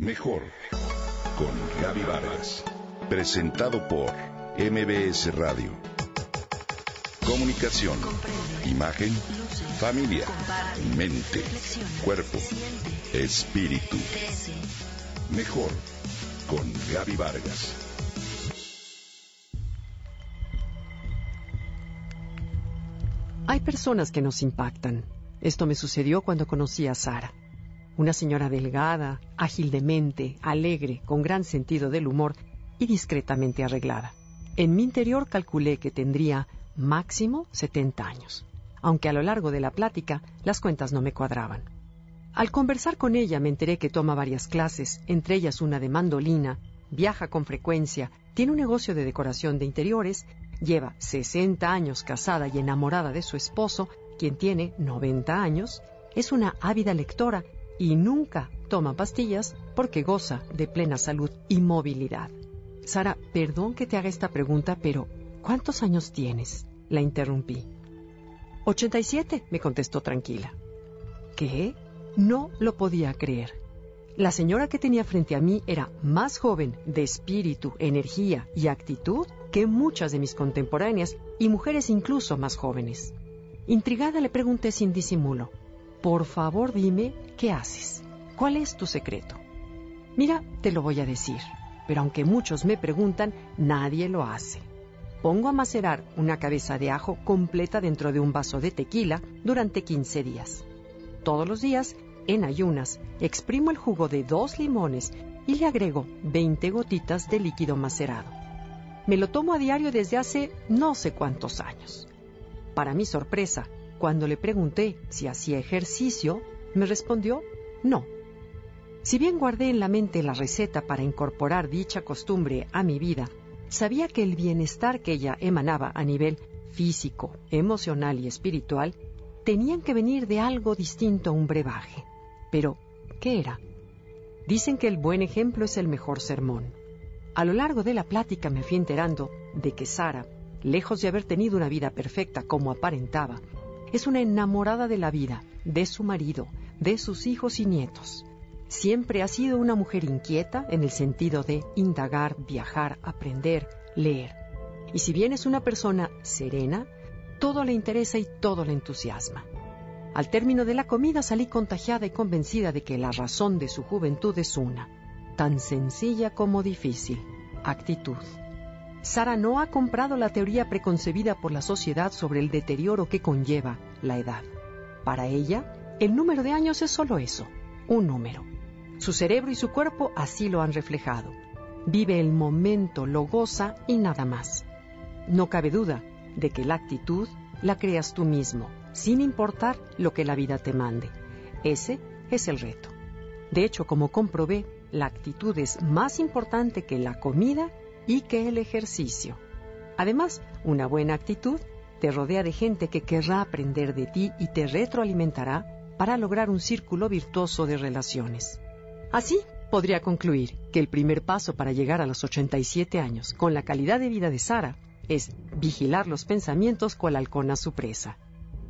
Mejor con Gaby Vargas. Presentado por MBS Radio. Comunicación, imagen, familia, mente, cuerpo, espíritu. Mejor con Gaby Vargas. Hay personas que nos impactan. Esto me sucedió cuando conocí a Sara. Una señora delgada, ágil de mente, alegre, con gran sentido del humor y discretamente arreglada. En mi interior calculé que tendría máximo 70 años, aunque a lo largo de la plática las cuentas no me cuadraban. Al conversar con ella me enteré que toma varias clases, entre ellas una de mandolina, viaja con frecuencia, tiene un negocio de decoración de interiores, lleva 60 años casada y enamorada de su esposo, quien tiene 90 años, es una ávida lectora y nunca toma pastillas porque goza de plena salud y movilidad. Sara, perdón que te haga esta pregunta, pero ¿cuántos años tienes? La interrumpí. 87, me contestó tranquila. ¿Qué? No lo podía creer. La señora que tenía frente a mí era más joven de espíritu, energía y actitud que muchas de mis contemporáneas y mujeres incluso más jóvenes. Intrigada le pregunté sin disimulo, por favor dime qué haces, cuál es tu secreto. Mira, te lo voy a decir, pero aunque muchos me preguntan, nadie lo hace. Pongo a macerar una cabeza de ajo completa dentro de un vaso de tequila durante 15 días. Todos los días, en ayunas, exprimo el jugo de dos limones y le agrego 20 gotitas de líquido macerado. Me lo tomo a diario desde hace no sé cuántos años. Para mi sorpresa, cuando le pregunté si hacía ejercicio, me respondió no. Si bien guardé en la mente la receta para incorporar dicha costumbre a mi vida, sabía que el bienestar que ella emanaba a nivel físico, emocional y espiritual tenían que venir de algo distinto a un brebaje. Pero, ¿qué era? Dicen que el buen ejemplo es el mejor sermón. A lo largo de la plática me fui enterando de que Sara, lejos de haber tenido una vida perfecta como aparentaba, es una enamorada de la vida, de su marido, de sus hijos y nietos. Siempre ha sido una mujer inquieta en el sentido de indagar, viajar, aprender, leer. Y si bien es una persona serena, todo le interesa y todo le entusiasma. Al término de la comida salí contagiada y convencida de que la razón de su juventud es una, tan sencilla como difícil, actitud. Sara no ha comprado la teoría preconcebida por la sociedad sobre el deterioro que conlleva la edad. Para ella, el número de años es solo eso, un número. Su cerebro y su cuerpo así lo han reflejado. Vive el momento, lo goza y nada más. No cabe duda de que la actitud la creas tú mismo, sin importar lo que la vida te mande. Ese es el reto. De hecho, como comprobé, la actitud es más importante que la comida y que el ejercicio. Además, una buena actitud te rodea de gente que querrá aprender de ti y te retroalimentará para lograr un círculo virtuoso de relaciones. Así, podría concluir que el primer paso para llegar a los 87 años con la calidad de vida de Sara es vigilar los pensamientos cual halcón a su presa.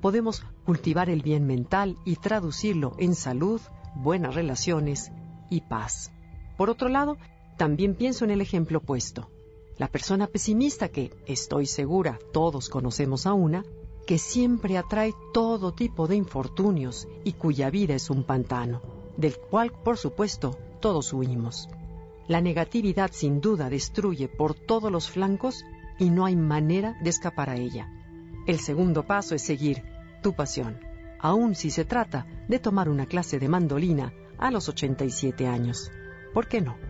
Podemos cultivar el bien mental y traducirlo en salud, buenas relaciones y paz. Por otro lado, también pienso en el ejemplo opuesto. La persona pesimista que, estoy segura, todos conocemos a una, que siempre atrae todo tipo de infortunios y cuya vida es un pantano, del cual, por supuesto, todos huimos. La negatividad sin duda destruye por todos los flancos y no hay manera de escapar a ella. El segundo paso es seguir tu pasión, aun si se trata de tomar una clase de mandolina a los 87 años. ¿Por qué no?